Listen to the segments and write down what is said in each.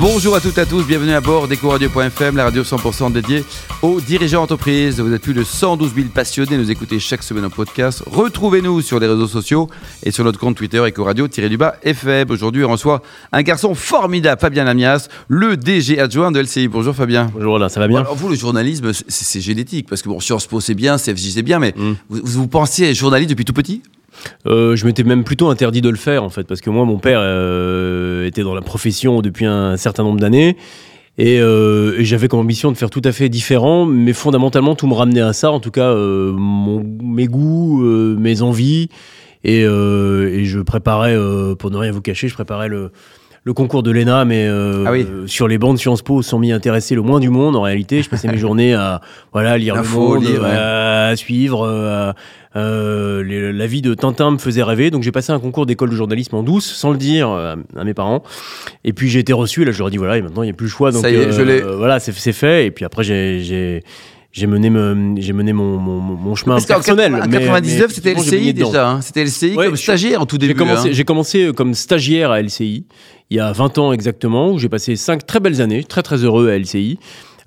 Bonjour à toutes et à tous, bienvenue à bord d'EcoRadio.fm, la radio 100% dédiée aux dirigeants d'entreprise. Vous êtes plus de 112 000 passionnés, nous écoutez chaque semaine en podcast. Retrouvez-nous sur les réseaux sociaux et sur notre compte Twitter EcoRadio-FM. Aujourd'hui, on reçoit un garçon formidable, Fabien Lamias, le DG adjoint de LCI. Bonjour Fabien. Bonjour Alain, ça va bien? Alors vous, le journalisme, c'est génétique, parce que bon, Sciences Po c'est bien, CFJ c'est bien, mais mm. vous, vous pensiez journaliste depuis tout petit? Euh, je m'étais même plutôt interdit de le faire en fait, parce que moi, mon père euh, était dans la profession depuis un certain nombre d'années. Euh, et, j'avais comme ambition de faire tout à fait différent, mais fondamentalement tout me ramenait à ça, en tout cas mes goûts, mes envies, et, et je préparais, pour ne rien vous cacher, je préparais le, le concours de l'ENA, mais euh, ah sur les bancs de Sciences Po, sans m'y intéresser le moins du monde. En réalité, je passais mes journées à voilà lire le monde, à, suivre. Euh, euh, la vie de Tintin me faisait rêver, donc j'ai passé un concours d'école de journalisme en douce, sans le dire à mes parents. Et puis j'ai été reçu, là je leur ai dit voilà, et maintenant il n'y a plus le choix, donc Ça y est, je voilà, c'est fait. Et puis après j'ai j'ai mené, j'ai mené mon, mon, mon chemin Parce personnel. En 99, c'était LCI déjà. Hein. C'était LCI comme stagiaire en tout début. J'ai commencé, hein. commencé, euh, comme stagiaire à LCI il y a 20 ans exactement, où j'ai passé 5 très belles années, très très heureux à LCI.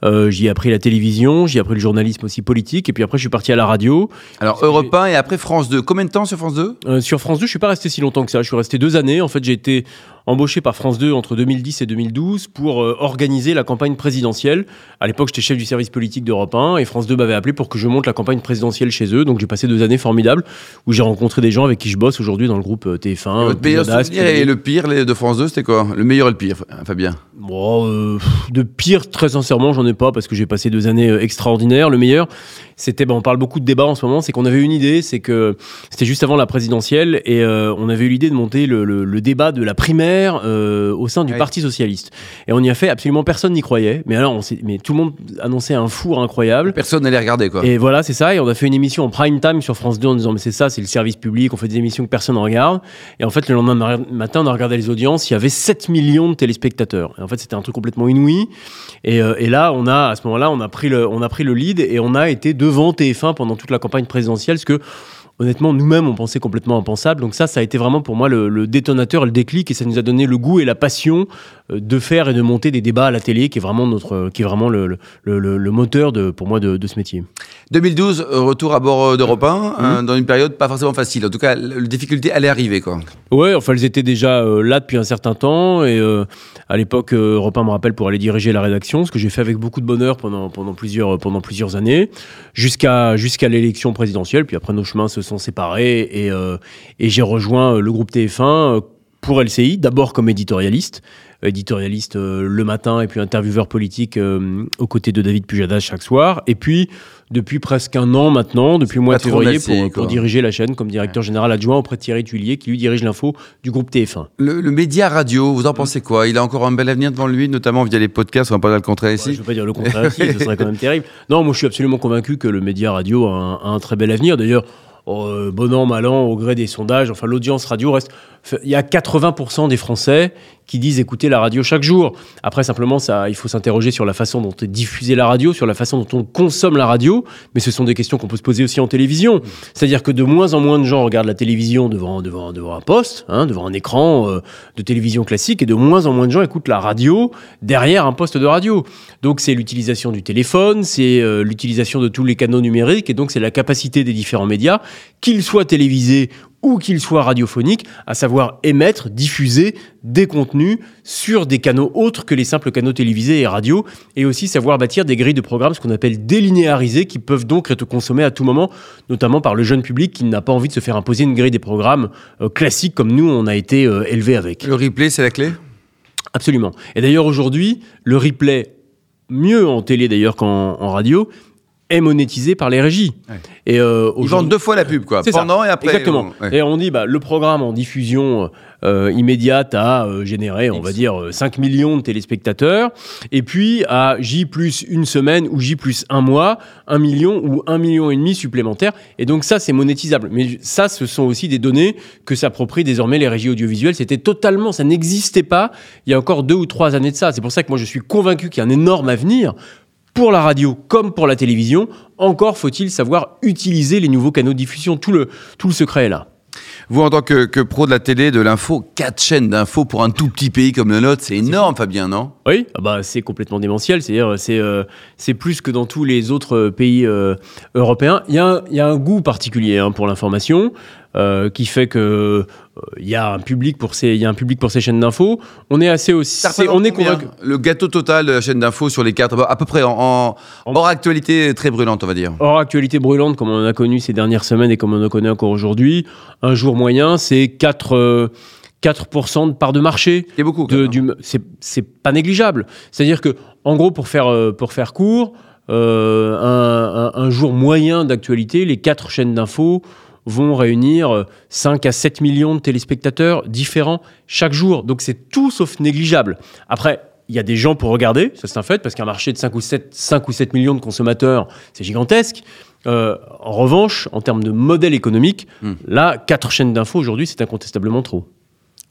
Euh, j'y ai appris la télévision, j'y ai appris le journalisme aussi politique, et puis après je suis parti à la radio. Alors Europe 1 et après France 2. Combien de temps sur France 2 euh, Sur France 2, je suis pas resté si longtemps que ça. Je suis resté deux années. En fait, j'ai été embauché par France 2 entre 2010 et 2012 pour euh, organiser la campagne présidentielle. À l'époque, j'étais chef du service politique d'Europe 1 et France 2 m'avait appelé pour que je monte la campagne présidentielle chez eux. Donc j'ai passé deux années formidables où j'ai rencontré des gens avec qui je bosse aujourd'hui dans le groupe euh, TF1. Et votre meilleur souvenir et le pire de France 2, c'était quoi? Le meilleur et le pire, Fabien? Bon, De pire, très sincèrement, j'en ai pas parce que j'ai passé deux années extraordinaires. Le meilleur, c'était, ben, on parle beaucoup de débats en ce moment, c'est qu'on avait une idée, c'est que c'était juste avant la présidentielle et on avait eu l'idée de monter le, le débat de la primaire euh, au sein du Parti socialiste. Et on y a fait, absolument personne n'y croyait. Mais alors, on mais tout le monde annonçait un four incroyable. Personne n'allait regarder quoi. Et voilà, c'est ça. Et on a fait une émission en prime time sur France 2 en disant mais c'est ça, c'est le service public. On fait des émissions que personne ne regarde. Et en fait, le lendemain matin, on a regardé les audiences. Il y avait 7 millions de téléspectateurs. Et en fait, c'était un truc complètement inouï. Et, euh, et, là, on a à ce moment-là, on a pris le, on a pris le lead et on a été devant TF1 pendant toute la campagne présidentielle, ce que honnêtement, nous-mêmes, on pensait complètement impensable. Donc ça, ça a été vraiment pour moi le, détonateur, le déclic, et ça nous a donné le goût et la passion de faire et de monter des débats à la télé, qui est vraiment notre, qui est vraiment le, le, moteur de, pour moi de, ce métier. 2012, euh, retour à bord euh, d'Europe 1, hein, dans une période pas forcément facile. En tout cas, la difficulté allait arriver, quoi. Ouais, enfin, elles étaient déjà là depuis un certain temps, et à l'époque, Europe 1 me rappelle pour aller diriger la rédaction, ce que j'ai fait avec beaucoup de bonheur pendant, pendant, plusieurs, pendant plusieurs années, jusqu'à jusqu'à l'élection présidentielle. Puis après, nos chemins se sont séparés et, et j'ai rejoint le groupe TF1 pour LCI, d'abord comme éditorialiste, éditorialiste euh, le matin et puis intervieweur politique euh, aux côtés de David Pujadas chaque soir. Et puis, depuis presque un an maintenant, depuis le mois de février, pour, diriger la chaîne comme directeur général adjoint auprès de Thierry Tuillier, qui lui dirige l'info du groupe TF1. Le, média radio, vous en pensez quoi? Il a encore un bel avenir devant lui, notamment via les podcasts, on va pas dire le contraire ici Je ne veux pas dire le contraire ici, ce serait quand même terrible. Non, moi je suis absolument convaincu que le média radio a un très bel avenir. D'ailleurs, euh, bon an, mal an, au gré des sondages, enfin l'audience radio reste. Il y a 80% des Français qui disent écouter la radio chaque jour. Après, simplement, ça, il faut s'interroger sur la façon dont est diffusée la radio, sur la façon dont on consomme la radio, mais ce sont des questions qu'on peut se poser aussi en télévision. C'est-à-dire que de moins en moins de gens regardent la télévision devant, devant, devant un poste, hein, devant un écran euh, de télévision classique, et de moins en moins de gens écoutent la radio derrière un poste de radio. Donc c'est l'utilisation du téléphone, c'est euh, l'utilisation de tous les canaux numériques, et donc c'est la capacité des différents médias, qu'ils soient télévisés ou qu'il soit radiophonique, à savoir émettre, diffuser des contenus sur des canaux autres que les simples canaux télévisés et radio, et aussi savoir bâtir des grilles de programmes, ce qu'on appelle délinéarisées, qui peuvent donc être consommées à tout moment, notamment par le jeune public qui n'a pas envie de se faire imposer une grille des programmes euh, classiques comme nous, on a été euh, élevé avec. Le replay, c'est la clé? Absolument. Et d'ailleurs, aujourd'hui, le replay, mieux en télé d'ailleurs qu'en radio, est monétisé par les régies. Et euh, Ils vendent deux fois la pub, quoi. Pendant et après. Exactement. Et on dit, bah, le programme en diffusion euh, immédiate a euh, généré, on va dire, 5 millions de téléspectateurs. Et puis, à J plus une semaine ou J plus un mois, 1 million ou 1 million et demi supplémentaires. Et donc, ça, c'est monétisable. Mais ça, ce sont aussi des données que s'approprient désormais les régies audiovisuelles. C'était totalement, ça n'existait pas il y a encore deux ou trois années de ça. C'est pour ça que moi, je suis convaincu qu'il y a un énorme avenir pour la radio comme pour la télévision, encore faut-il savoir utiliser les nouveaux canaux de diffusion. Tout le, tout le secret est là. Vous, en tant que, que pro de la télé, de l'info, quatre chaînes d'infos pour un tout petit pays comme le nôtre, c'est énorme, Fabien, non? Oui, ah bah, c'est complètement démentiel. C'est-à-dire, c'est euh, c'est plus que dans tous les autres euh, pays euh, européens. Il y, a un- il y a un goût particulier hein, pour l'information. Euh, qui fait que euh, il y a un public pour ces il y a un public pour ces chaînes d'infos on est assez aussi on est convaincu Le gâteau total de la chaîne d'infos sur les quatre, à peu près en, en- En- hors actualité très brûlante, on va dire. Hors actualité brûlante, comme on en a connu ces dernières semaines et comme on en connaît encore aujourd'hui, un jour moyen, c'est 4, euh, 4% de part de marché. C'est beaucoup. c'est, c'est pas négligeable. C'est-à-dire que, en gros, pour faire, euh, pour faire court, euh, un, un- un jour moyen d'actualité, les quatre chaînes d'infos vont réunir euh, 5 à 7 millions de téléspectateurs différents chaque jour. Donc c'est tout sauf négligeable. Après, il y a des gens pour regarder, ça c'est un fait, parce qu'un marché de 5 ou 7, 5 ou 7 millions de consommateurs, c'est gigantesque. Euh, en revanche, en termes de modèle économique, Hmm. là, quatre chaînes d'infos aujourd'hui, c'est incontestablement trop.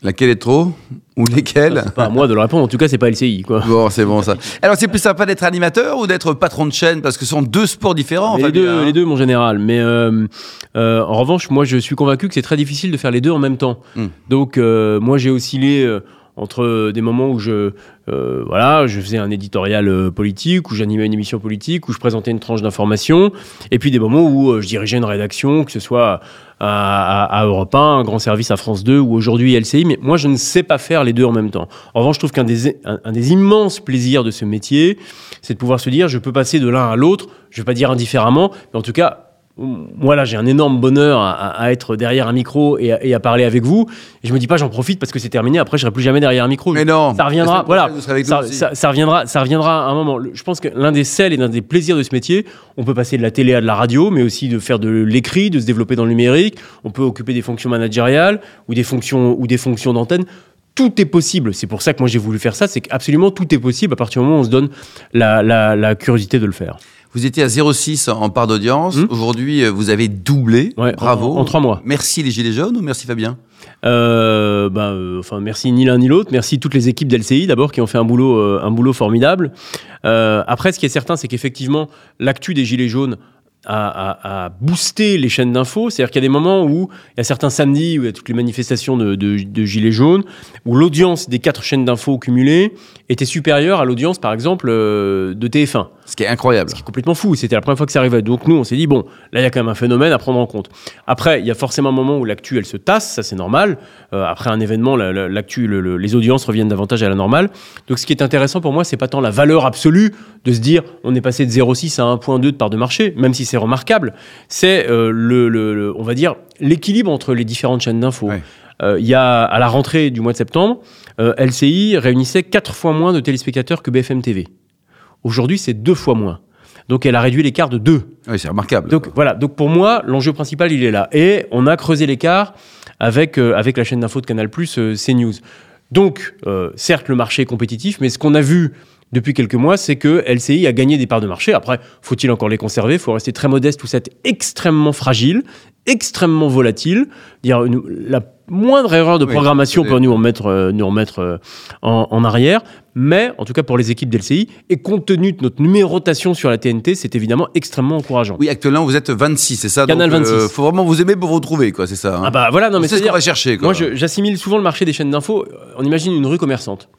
Laquelle est trop Ou lesquelles C'est pas à moi de le répondre, en tout cas, c'est pas LCI. Quoi. Bon, c'est bon ça. Alors, c'est plus sympa d'être animateur ou d'être patron de chaîne? Parce que ce sont deux sports différents, Mais les, deux, hein. les deux, mon général. Mais euh, euh, en revanche, moi, je suis convaincu que c'est très difficile de faire les deux en même temps. Hmm. Donc, euh, moi, j'ai oscillé euh, entre des moments où je, euh, voilà, je faisais un éditorial euh, politique, où j'animais une émission politique, où je présentais une tranche d'information, et puis des moments où euh, je dirigeais une rédaction, que ce soit à, à, Europe 1, un grand service à France 2 ou aujourd'hui LCI. Mais moi, je ne sais pas faire les deux en même temps. En revanche, je trouve qu'un des, un des immenses plaisirs de ce métier, c'est de pouvoir se dire, je peux passer de l'un à l'autre, je ne vais pas dire indifféremment, mais en tout cas, moi là j'ai un énorme bonheur à, être derrière un micro et à, et à parler avec vous. Et je me dis pas j'en profite parce que c'est terminé, après je serai plus jamais derrière un micro. Mais non. Ça reviendra, voilà. Ça, ça- ça reviendra, ça reviendra à un moment. Je pense que l'un des sels et l'un des plaisirs de ce métier, on peut passer de la télé à de la radio, mais aussi de faire de l'écrit, de se développer dans le numérique. On peut occuper des fonctions managériales ou des fonctions ou des fonctions d'antenne. Tout est possible. C'est pour ça que moi j'ai voulu faire ça. C'est qu'absolument tout est possible à partir du moment où on se donne la, la- la curiosité de le faire. Vous étiez à 0,6 en part d'audience. Hmm. Aujourd'hui, euh, vous avez doublé. Ouais, Bravo. en- en trois mois. Merci les Gilets jaunes ou merci Fabien Euh, bah, euh, enfin, merci ni l'un ni l'autre. Merci toutes les équipes d'LCI d'abord qui ont fait un boulot, euh, un boulot formidable. Euh, après, ce qui est certain, c'est qu'effectivement, l'actu des Gilets jaunes a, boosté les chaînes d'infos. C'est-à-dire qu'il y a des moments où il y a certains samedis où il y a toutes les manifestations de, de- de Gilets jaunes, où l'audience des quatre chaînes d'infos cumulées était supérieure à l'audience, par exemple, euh, de TF1. Ce qui est incroyable. Ce qui est complètement fou. C'était la première fois que ça arrivait. Donc nous, on s'est dit, bon, là, il y a quand même un phénomène à prendre en compte. Après, il y a forcément un moment où l'actu, elle se tasse, ça c'est normal. Euh, après un événement, la- la- l'actu, le- le- les audiences reviennent davantage à la normale. Donc ce qui est intéressant pour moi, c'est pas tant la valeur absolue de se dire, on est passé de 0,6 à 1,2 de part de marché, même si c'est remarquable. C'est, euh, le, le- le- on va dire, l'équilibre entre les différentes chaînes d'infos. Ouais. Euh, Il y a, à la rentrée du mois de septembre, euh, LCI réunissait quatre fois moins de téléspectateurs que BFM TV. Aujourd'hui, c'est deux fois moins. Donc elle a réduit l'écart de deux. Oui, c'est remarquable. Donc voilà, donc pour moi, l'enjeu principal, il est là. Et on a creusé l'écart avec, euh, avec la chaîne d'info de Canal+, euh, CNews. Donc, euh, certes, le marché est compétitif, mais ce qu'on a vu depuis quelques mois, c'est que LCI a gagné des parts de marché. Après, faut-il encore les conserver? Faut rester très modeste, tout ça est extrêmement fragile, extrêmement volatile. Dire une- la moindre erreur de Oui, programmation c'est- peut nous remettre, euh, nous remettre euh, en, en arrière. Mais, en tout cas pour les équipes d'LCI, et compte tenu de notre numérotation sur la TNT, c'est évidemment extrêmement encourageant. Oui, actuellement, vous êtes 26, c'est ça? Canal Donc, euh, 26. faut vraiment vous aimer pour vous retrouver, quoi, c'est ça. hein Ah bah voilà, non mais c'est ce qu'on va chercher, quoi. Moi, j'assimile souvent le marché des chaînes d'infos. euh, On imagine une rue commerçante.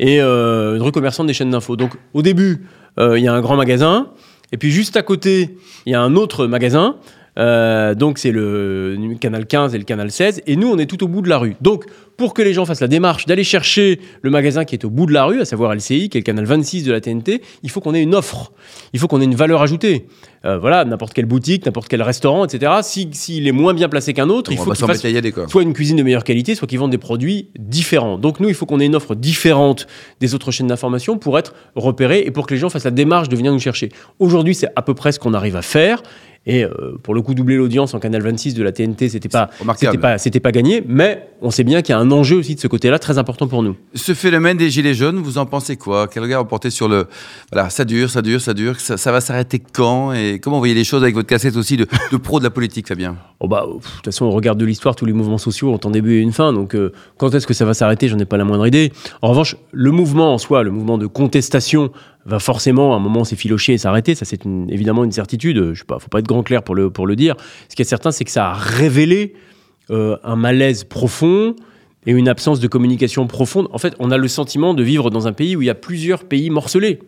Et euh, une rue commerçante des chaînes d'infos. Donc, au début, euh, il y a un grand magasin. Et puis, juste à côté, il y a un autre magasin. Euh, donc, c'est le canal 15 et le canal 16. Et nous, on est tout au bout de la rue. Donc, pour que les gens fassent la démarche d'aller chercher le magasin qui est au bout de la rue, à savoir LCI, qui est le canal 26 de la TNT, il faut qu'on ait une offre. Il faut qu'on ait une valeur ajoutée. Euh, voilà, n'importe quelle boutique, n'importe quel restaurant, etc. Si- S'il est moins bien placé qu'un autre, il faut qu'il fasse s'embêter à y aller, quoi. soit une cuisine de meilleure qualité, soit qu'ils vendent des produits différents. Donc nous, il faut qu'on ait une offre différente des autres chaînes d'information pour être repéré et pour que les gens fassent la démarche de venir nous chercher. Aujourd'hui, c'est à peu près ce qu'on arrive à faire. Et euh, pour le coup, doubler l'audience en canal 26 de la TNT, c'était pas, c'était pas, c'était pas gagné. Mais on sait bien qu'il y a un enjeu aussi de ce côté-là très important pour nous. Ce phénomène des gilets jaunes, vous en pensez quoi? Quel regard vous portez sur le... Voilà, ça dure, ça dure, ça dure. Ça, ça va s'arrêter quand? Et comment vous voyez les choses avec votre cassette aussi de, de pro de la politique, Fabien? Oh bah, pff, de toute façon, on regarde de l'histoire, tous les mouvements sociaux ont un début et une fin. Donc, euh, quand est-ce que ça va s'arrêter? J'en ai pas la moindre idée. En revanche, le mouvement en soi, le mouvement de contestation, va forcément à un moment s'effilocher et s'arrêter. Ça, c'est une- évidemment une certitude. Je sais pas, faut pas être grand clair pour le, pour le dire. Ce qui est certain, c'est que ça a révélé euh, un malaise profond et une absence de communication profonde. En fait, on a le sentiment de vivre dans un pays où il y a plusieurs pays morcelés.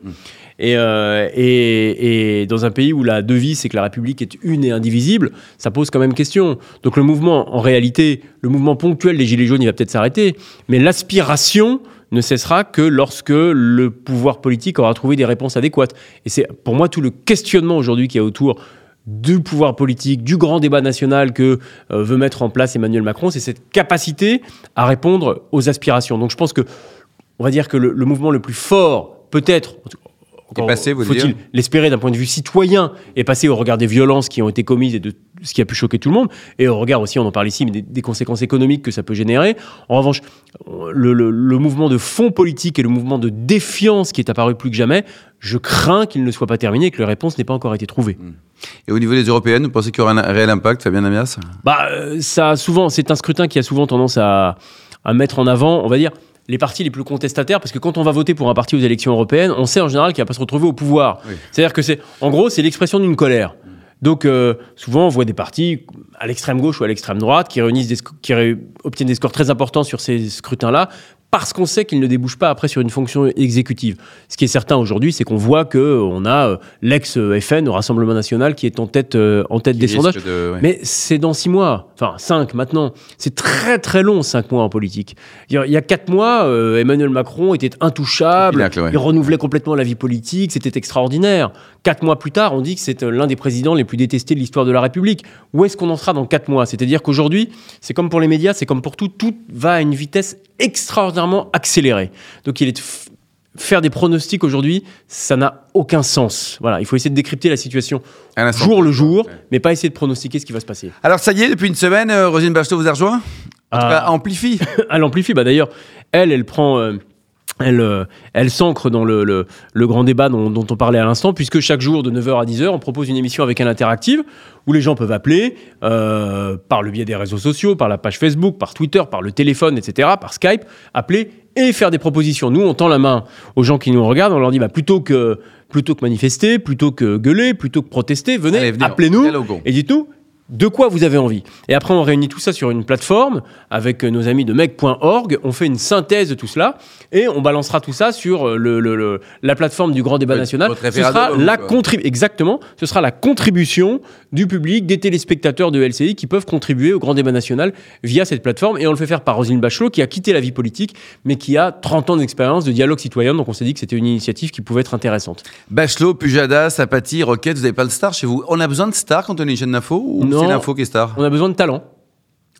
Et, euh, et, et dans un pays où la devise c'est que la République est une et indivisible, ça pose quand même question. Donc le mouvement, en réalité, le mouvement ponctuel des Gilets jaunes, il va peut-être s'arrêter, mais l'aspiration ne cessera que lorsque le pouvoir politique aura trouvé des réponses adéquates. Et c'est pour moi tout le questionnement aujourd'hui qu'il y a autour du pouvoir politique, du grand débat national que euh, veut mettre en place Emmanuel Macron, c'est cette capacité à répondre aux aspirations. Donc je pense que, on va dire que le, le mouvement le plus fort, peut-être, encore passé, vous faut-il l'espérer d'un point de vue citoyen, est passé au regard des violences qui ont été commises et de ce qui a pu choquer tout le monde, et au regard aussi, on en parle ici, mais des, des conséquences économiques que ça peut générer. En revanche, le, le- le mouvement de fond politique et le mouvement de défiance qui est apparu plus que jamais, je crains qu'il ne soit pas terminé et que la réponse n'ait pas encore été trouvée. Et au niveau des européennes, vous pensez qu'il y aura un réel impact, Fabien Amias Bah, euh, ça a souvent, c'est un scrutin qui a souvent tendance à, à mettre en avant, on va dire, les partis les plus contestataires, parce que quand on va voter pour un parti aux élections européennes, on sait en général qu'il va pas se retrouver au pouvoir. Oui. C'est-à-dire que c'est, en gros, c'est l'expression d'une colère. Donc, euh, souvent, on voit des partis à l'extrême gauche ou à l'extrême droite qui réunissent des, sc- qui ré- obtiennent des scores très importants sur ces scrutins-là parce qu'on sait qu'ils ne débouchent pas après sur une fonction exécutive. Ce qui est certain aujourd'hui, c'est qu'on voit que euh, on a euh, l'ex-FN au Rassemblement national qui est en tête, euh, en tête des sondages. risque de- ouais. Mais c'est dans six mois, enfin cinq maintenant. C'est très très long, cinq mois en politique. Il y a, quatre mois, Emmanuel Macron était intouchable, ouais. il renouvelait complètement la vie politique, c'était extraordinaire. Quatre mois plus tard, on dit que c'est euh, l'un des présidents les plus détestés de l'histoire de la République. Où est-ce qu'on en sera dans quatre mois? C'est-à-dire qu'aujourd'hui, c'est comme pour les médias, c'est comme pour tout, tout va à une vitesse extraordinairement accélérée. Donc il est faire des pronostics aujourd'hui, ça n'a aucun sens. Voilà, il faut essayer de décrypter la situation jour le jour, Ouais. mais pas essayer de pronostiquer ce qui va se passer. Alors ça y est, depuis une semaine, euh, Rosine Bachelot vous a rejoint? En tout Ah. cas, amplifie. elle amplifie. Bah d'ailleurs, elle, elle prend, euh, elle, euh, elle s'ancre dans le, le- le grand débat dont, dont on parlait à l'instant, puisque chaque jour de 9h à 10h, on propose une émission avec un interactive où les gens peuvent appeler euh, par le biais des réseaux sociaux, par la page Facebook, par Twitter, par le téléphone, etc., par Skype, appeler et faire des propositions. Nous, on tend la main aux gens qui nous regardent, on leur dit bah, plutôt que plutôt que manifester, plutôt que gueuler, plutôt que protester, venez, appelez-nous et dites-nous de quoi vous avez envie. Et après, on réunit tout ça sur une plateforme avec euh, nos amis de mec.org. On fait une synthèse de tout cela et on balancera tout ça sur euh, le, le- le- la plateforme du grand débat national. Ce sera la exactement. Ce sera la contribution du public, des téléspectateurs de LCI qui peuvent contribuer au grand débat national via cette plateforme. Et on le fait faire par Roselyne Bachelot qui a quitté la vie politique mais qui a 30 ans d'expérience de dialogue citoyen. Donc on s'est dit que c'était une initiative qui pouvait être intéressante. Bachelot, Pujadas, Apathy, Roquette, vous n'avez pas de star chez vous On a besoin de stars quand on est d'info ou Non. C'est l'info qui est star On a besoin de talent.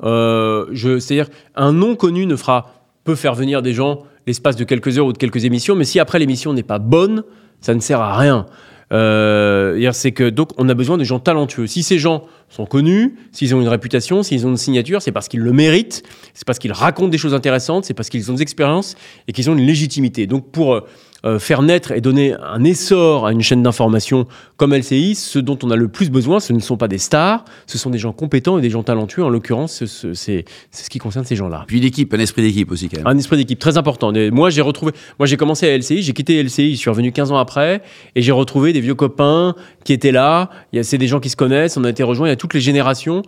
Euh, c'est-à-dire, un nom connu ne fera, peut faire venir des gens l'espace de quelques heures ou de quelques émissions, mais si après l'émission n'est pas bonne, ça ne sert à rien. Euh, c'est que donc on a besoin de gens talentueux. Si ces gens sont connus, s'ils ont une réputation, s'ils ont une signature, c'est parce qu'ils le méritent, c'est parce qu'ils racontent des choses intéressantes, c'est parce qu'ils ont des expériences et qu'ils ont une légitimité. Donc pour euh, faire naître et donner un essor à une chaîne d'information comme LCI, ce dont on a le plus besoin, ce ne sont pas des stars, ce sont des gens compétents et des gens talentueux. En l'occurrence, ce- ce- c'est ce qui concerne ces gens-là. Puis l'équipe, un esprit d'équipe aussi quand même. Un esprit d'équipe très important. Et moi, j'ai retrouvé. Moi, j'ai commencé à LCI, j'ai quitté LCI, je suis revenu 15 ans après, et j'ai retrouvé des vieux copains qui étaient là. Il y a, c'est des gens qui se connaissent. On a été rejoints. Il y a toutes les générations.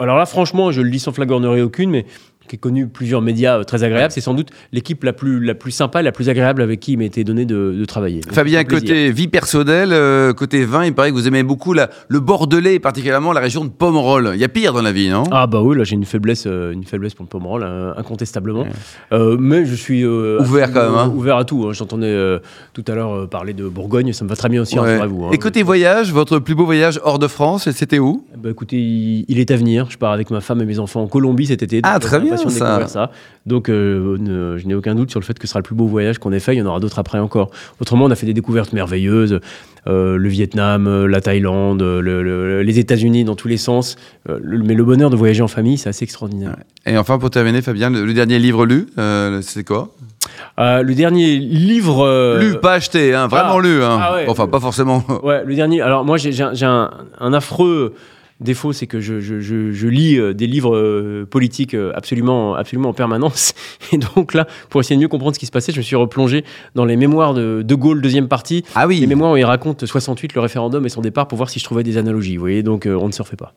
Alors là, franchement, je le dis sans flagornerie aucune, mais qui est connu plusieurs médias euh, très agréables. C'est sans doute l'équipe la plus, la plus sympa la plus agréable avec qui il m'a été donné de, de travailler. Donc, Fabien, côté vie personnelle, euh, côté vin, il paraît que vous aimez beaucoup la- le Bordelais, et particulièrement la région de Pomerol. Il y a pire dans la vie, non? Ah bah oui, là j'ai une faiblesse, euh, une faiblesse pour le Pomerol, incontestablement. Mais je suis Ouvert quand même, hein. ouvert à tout. hein. J'entendais tout à l'heure parler de Bourgogne, ça me va très bien aussi, Ouais. rassurez-vous. hein. Et côté voyage, votre plus beau voyage hors de France, c'était où? Bah, écoutez, il, il est à venir. Je pars avec ma femme et mes enfants en Colombie cet été. Ah, très j'ai de ça. découvrir ça. Donc, euh, ne- je n'ai aucun doute sur le fait que ce sera le plus beau voyage qu'on ait fait. Il y en aura d'autres après encore. Autrement, on a fait des découvertes merveilleuses. Euh, le Vietnam, euh, la Thaïlande, le- le- les États-Unis dans tous les sens. Euh, le- mais le bonheur de voyager en famille, c'est assez extraordinaire. Et enfin, pour terminer, Fabien, le, dernier livre lu, c'est quoi? Euh, le dernier livre. euh, Lu, pas acheté, hein, vraiment ah, lu. hein. ah ouais. Enfin, pas forcément. Ouais, le dernier. Alors, moi, j'ai un affreux défaut, c'est que je, je, je, je lis euh, des livres euh, politiques euh, absolument, absolument en permanence. Et donc là, pour essayer de mieux comprendre ce qui se passait, je me suis replongé dans les mémoires de De Gaulle, deuxième partie. Ah oui. Les mémoires où il raconte 68, le référendum et son départ, pour voir si je trouvais des analogies. Vous voyez, donc on ne se refait pas.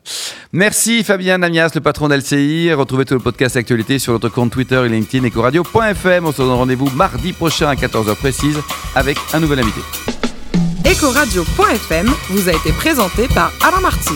Merci Fabien Namias, le patron d'LCI. Retrouvez tout le podcast actualité sur notre compte Twitter et LinkedIn ecoradio.fm. On se donne rendez-vous mardi prochain à 14h précise avec un nouvel invité. Ecoradio.fm vous a été présenté par Alain Marty.